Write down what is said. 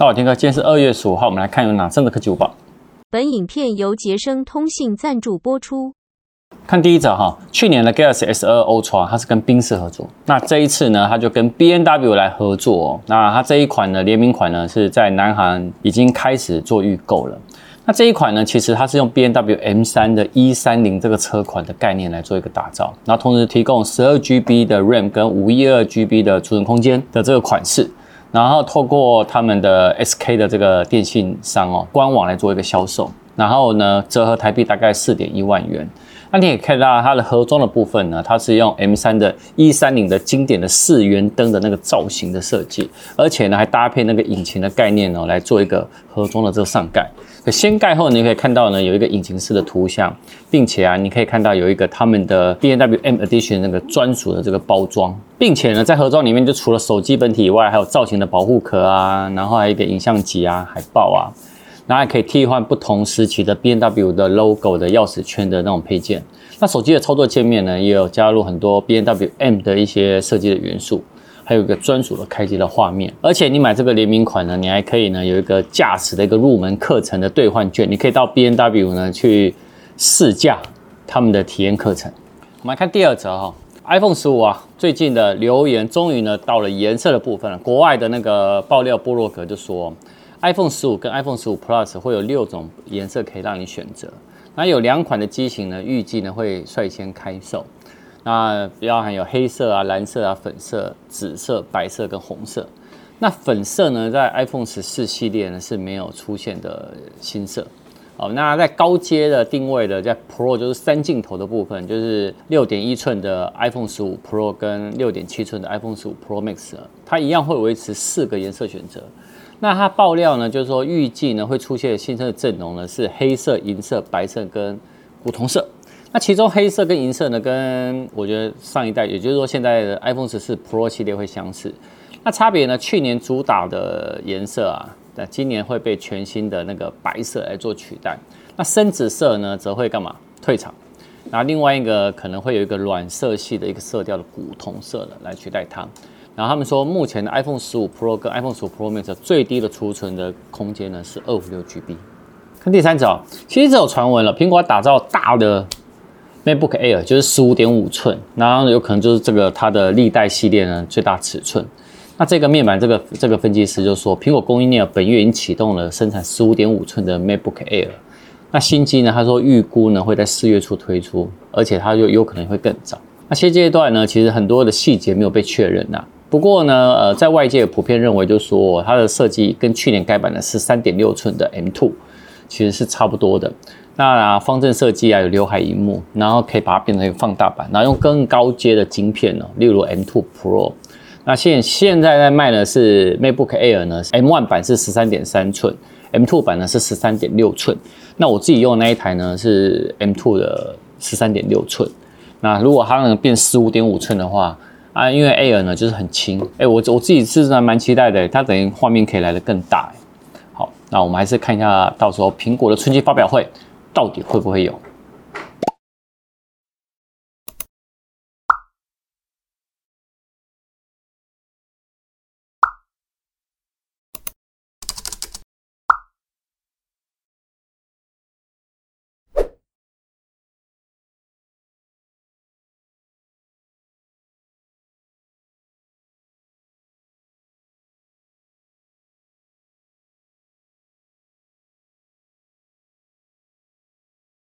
大家好，天哥，今天是二月十五号，我们来看有哪三个科技午报。本影片由杰生通信赞助播出。看第一则哈，去年的 Galaxy S2 Ultra 它是跟宾士合作，那这一次呢，它就跟 B N W 来合作哦。那它这一款的，联名款呢是在南韩已经开始做预购了。那这一款呢，其实它是用 B N W M 三的 E 三零这个车款的概念来做一个打造，然后同时提供十二 G B 的 RAM 跟五一二 G B 的储存空间的这个款式。然后透过他们的 SK 的这个电信商哦官网来做一个销售，然后呢折合台币大概四点一万元。那你也看到它的盒装的部分呢，它是用 M3 的 E30 的经典的四圆灯的那个造型的设计，而且呢还搭配那个引擎的概念哦来做一个盒装的这个上盖。可掀盖后你可以看到呢有一个引擎式的图像，并且啊你可以看到有一个他们的 BMW M Edition 那个专属的这个包装，并且呢在盒装里面就除了手机本体以外，还有造型的保护壳啊，然后还有一个影像级啊、海报啊。然后还可以替换不同时期的 B N W 的 logo 的钥匙圈的那种配件。那手机的操作界面呢，也有加入很多 B N W M 的一些设计的元素，还有一个专属的开机的画面。而且你买这个联名款呢，你还可以呢有一个驾驶的一个入门课程的兑换券，你可以到 B N W 呢去试驾他们的体验课程。我们来看第二则哈，iPhone 十五啊，最近的留言终于呢到了颜色的部分了。国外的那个爆料部落格就说。iPhone 十五跟 iPhone 十五 Plus 会有六种颜色可以让你选择，那有两款的机型呢，预计呢会率先开售，那包含有黑色啊、蓝色啊、粉色、紫色、白色跟红色。那粉色呢，在 iPhone 十四系列呢是没有出现的新色。哦，那在高阶的定位的，在 Pro 就是三镜头的部分，就是六点一寸的 iPhone 十五 Pro 跟六点七寸的 iPhone 十五 Pro Max，它一样会维持四个颜色选择。那它爆料呢，就是说预计呢会出现新车的阵容呢是黑色、银色、白色跟古铜色。那其中黑色跟银色呢，跟我觉得上一代，也就是说现在的 iPhone 十四 Pro 系列会相似。那差别呢，去年主打的颜色啊，那今年会被全新的那个白色来做取代。那深紫色呢，则会干嘛？退场。那另外一个可能会有一个暖色系的一个色调的古铜色的来取代它。然后他们说，目前的 iPhone 15 Pro 跟 iPhone 15 Pro Max 最低的储存的空间呢是二五六 GB。看第三则，其实这有传闻了，苹果打造大的 MacBook Air，就是十五点五寸，然后有可能就是这个它的历代系列呢最大尺寸。那这个面板这个这个分析师就说，苹果供应链本月已经启动了生产十五点五寸的 MacBook Air。那新机呢，他说预估呢会在四月初推出，而且它就有可能会更早。那现阶段呢，其实很多的细节没有被确认呐。不过呢，呃，在外界普遍认为，就是说它的设计跟去年改版的是三点六寸的 M2，其实是差不多的。那、方正设计啊，有刘海萤幕，然后可以把它变成一个放大版，然后用更高阶的晶片呢，例如 M2 Pro。那现现在在卖的是 MacBook Air 呢，M1 版是十三点三寸，M2 版呢是十三点六寸。那我自己用的那一台呢是 M2 的十三点六寸。那如果它能变十五点五寸的话，啊，因为 Air 呢就是很轻，哎，我我自己是还蛮期待的，它等于画面可以来的更大。好，那我们还是看一下到时候苹果的春季发表会到底会不会有。